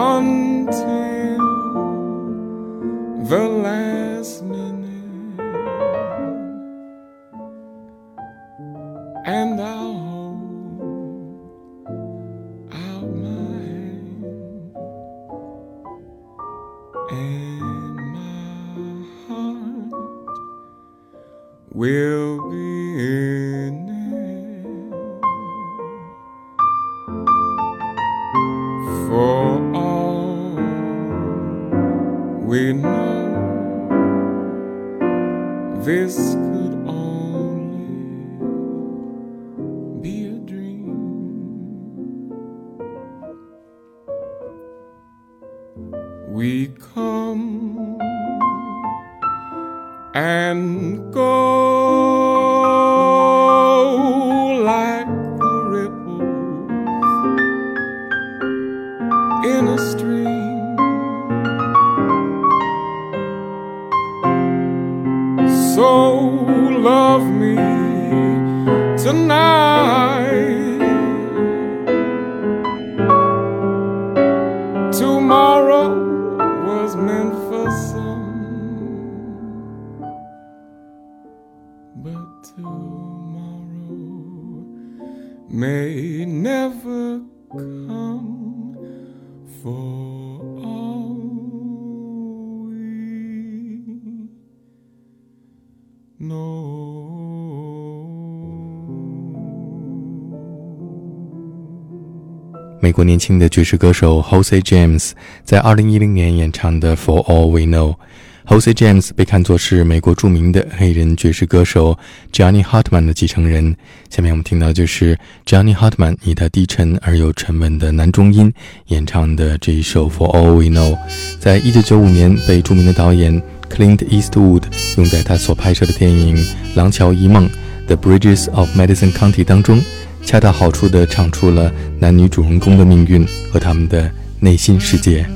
until the last. 美国年轻的爵士歌手 Jose James 在2010年演唱的《For All We Know》。Jose James 被看作是美国著名的黑人爵士歌手 Johnny Hartman 的继承人。下面我们听到就是 Johnny Hartman 以他低沉而又沉稳的男中音演唱的这一首《For All We Know》。在一九九五年，被著名的导演 Clint Eastwood 用在他所拍摄的电影《廊桥遗梦》The Bridges of Madison County 当中，恰到好处地唱出了男女主人公的命运和他们的内心世界。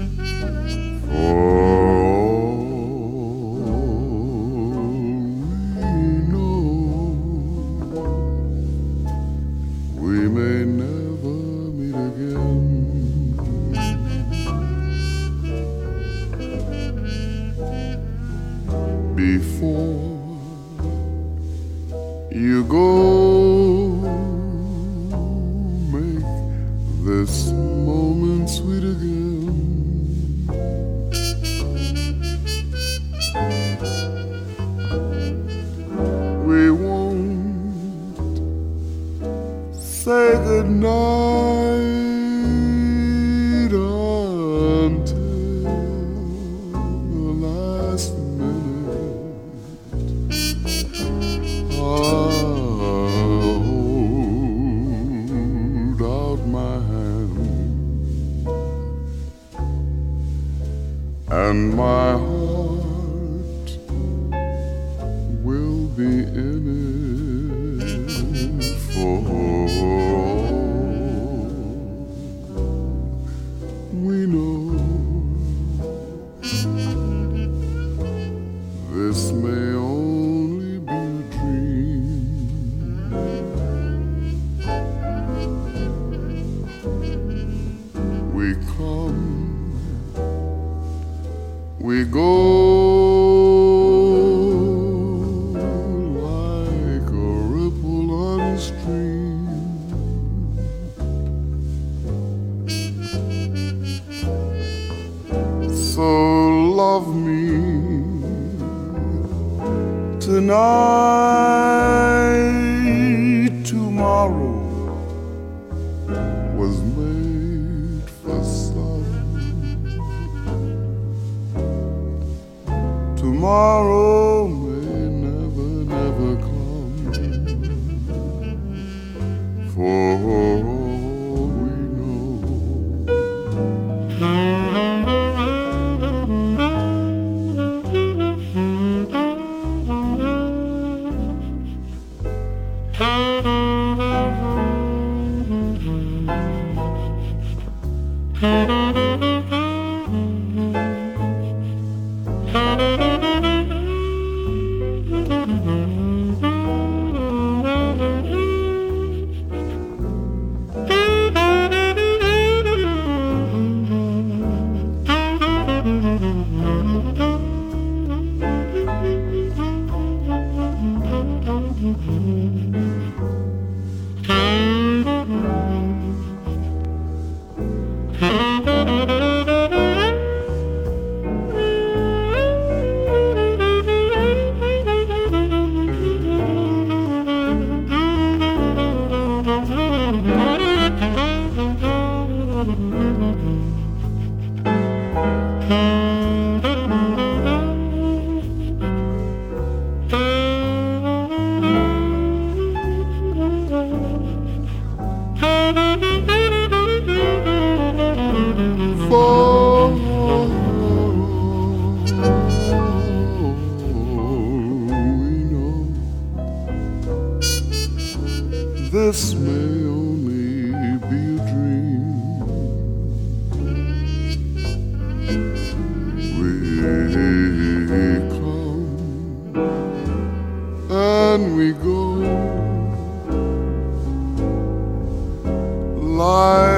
May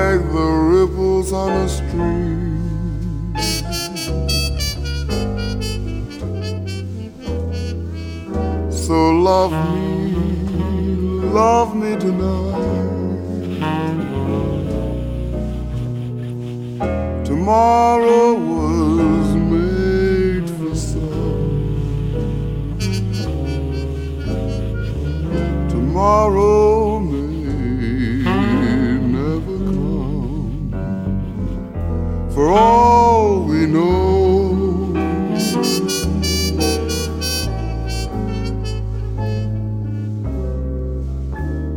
like the ripples on a stream. So love me, love me tonight. Tomorrow was made for some. Tomorrow For all we know.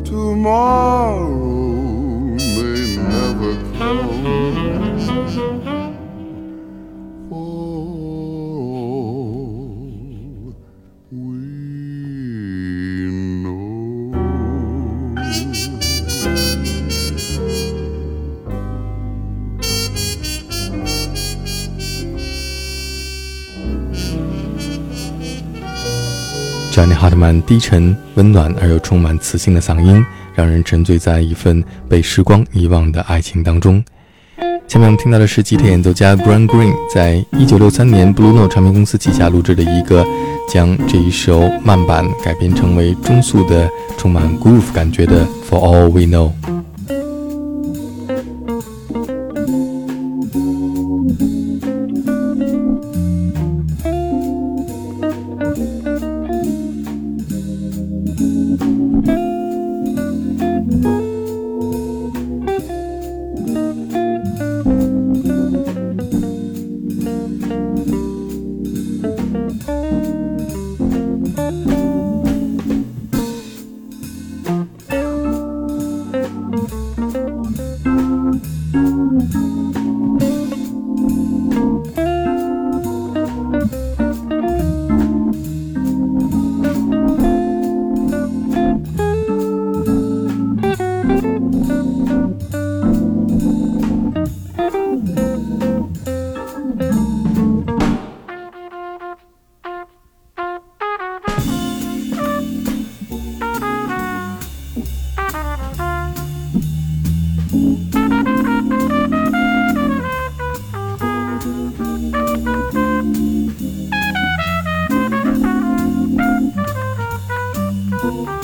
Tomorrow Hartman 低沉、温暖而又充满磁性的嗓音，让人沉醉在一份被时光遗忘的爱情当中。下面我们听到的是吉他演奏家 Brian Green 在1963年 Blue Note 唱片公司旗下录制的一个将这一首慢板改编成为中速的、充满 groove 感觉的 For All We Know。Tomorrow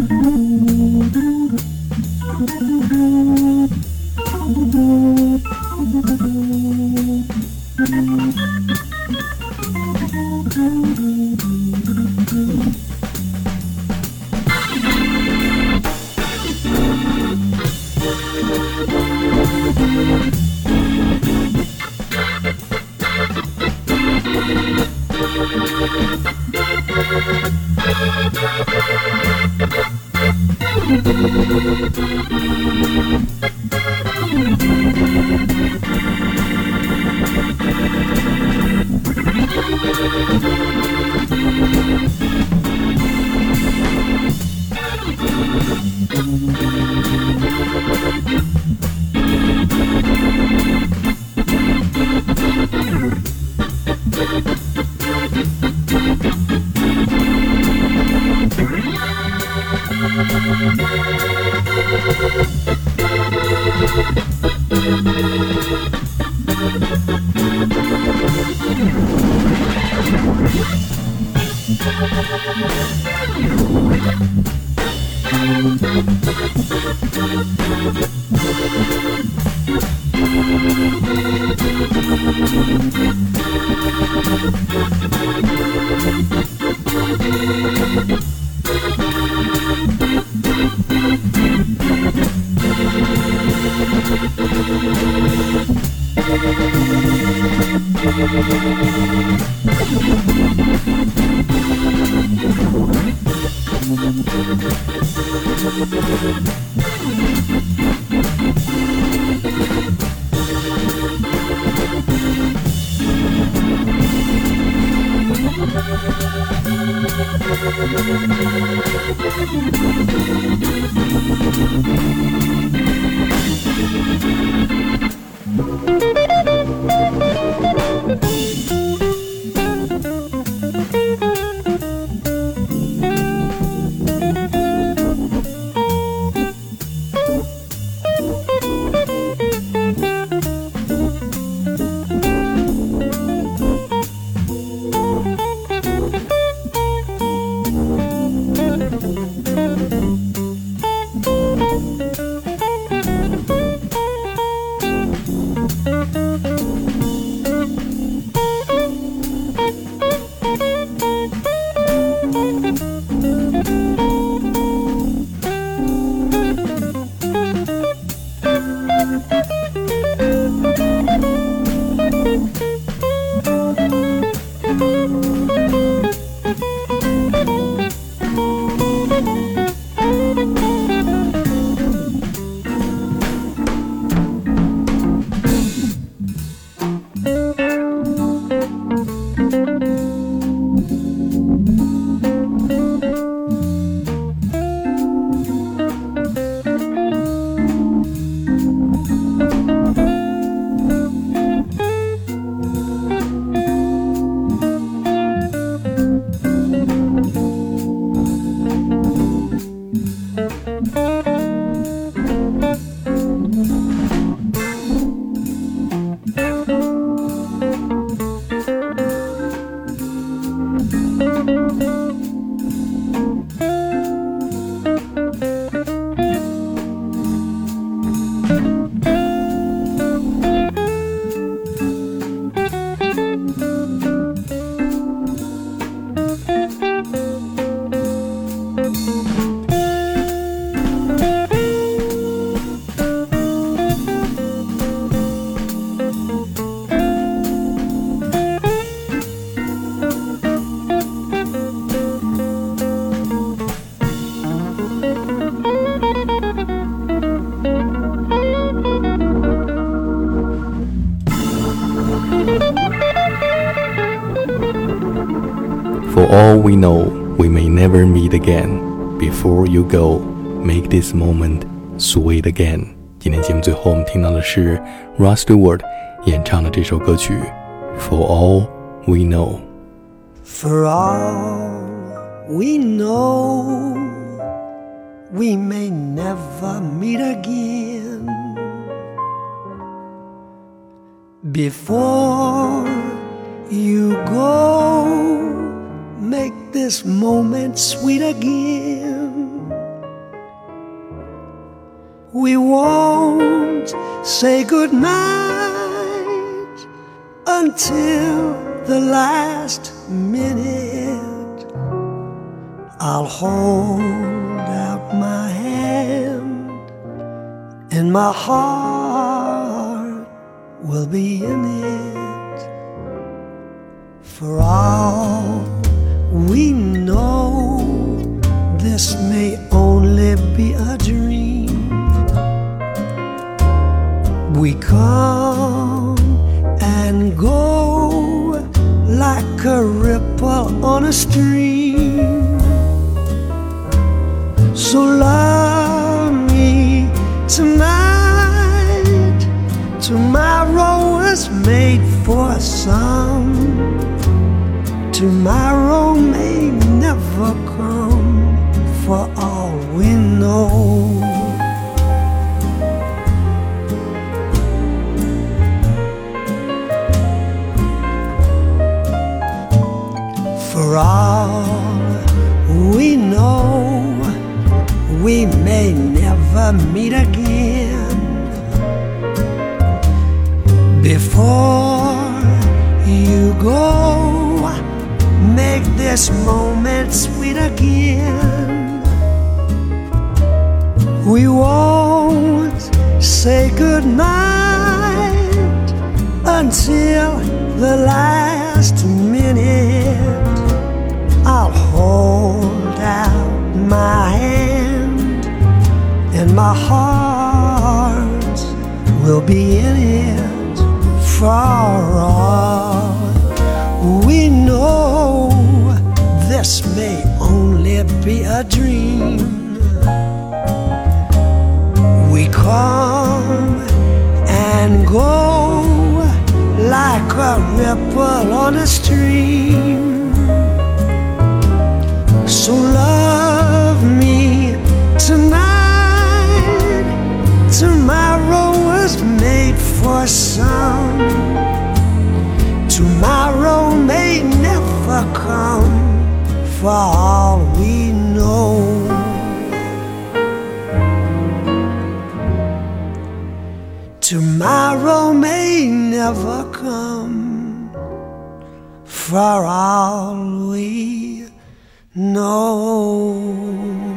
Música Thank For all we know, we may never meet again. Before you go, make this moment sweet again. 今天节目最后我们听到的是 Rod Stewart 演唱的这首歌曲 For All We Know。 For all we know, we may never meet again. Before you go, make this moment sweet again. We won't say goodnight until the last minute. I'll hold out my hand, and my heart will be in it. For all we know, this may only be a dream. We come and go like a ripple on a stream. So love me tonight. Tomorrow was made for some. Tomorrow all we know, we may never meet again. Before you go, make this moment sweet again. We won't say goodnight until the last minute. Hold out my hand, and my heart will be in it for all we know. This may only be a dream. We come and go like a ripple on a stream. So love me tonight. Tomorrow was made for some. Tomorrow may never come for all we know. Tomorrow may never come for all we no.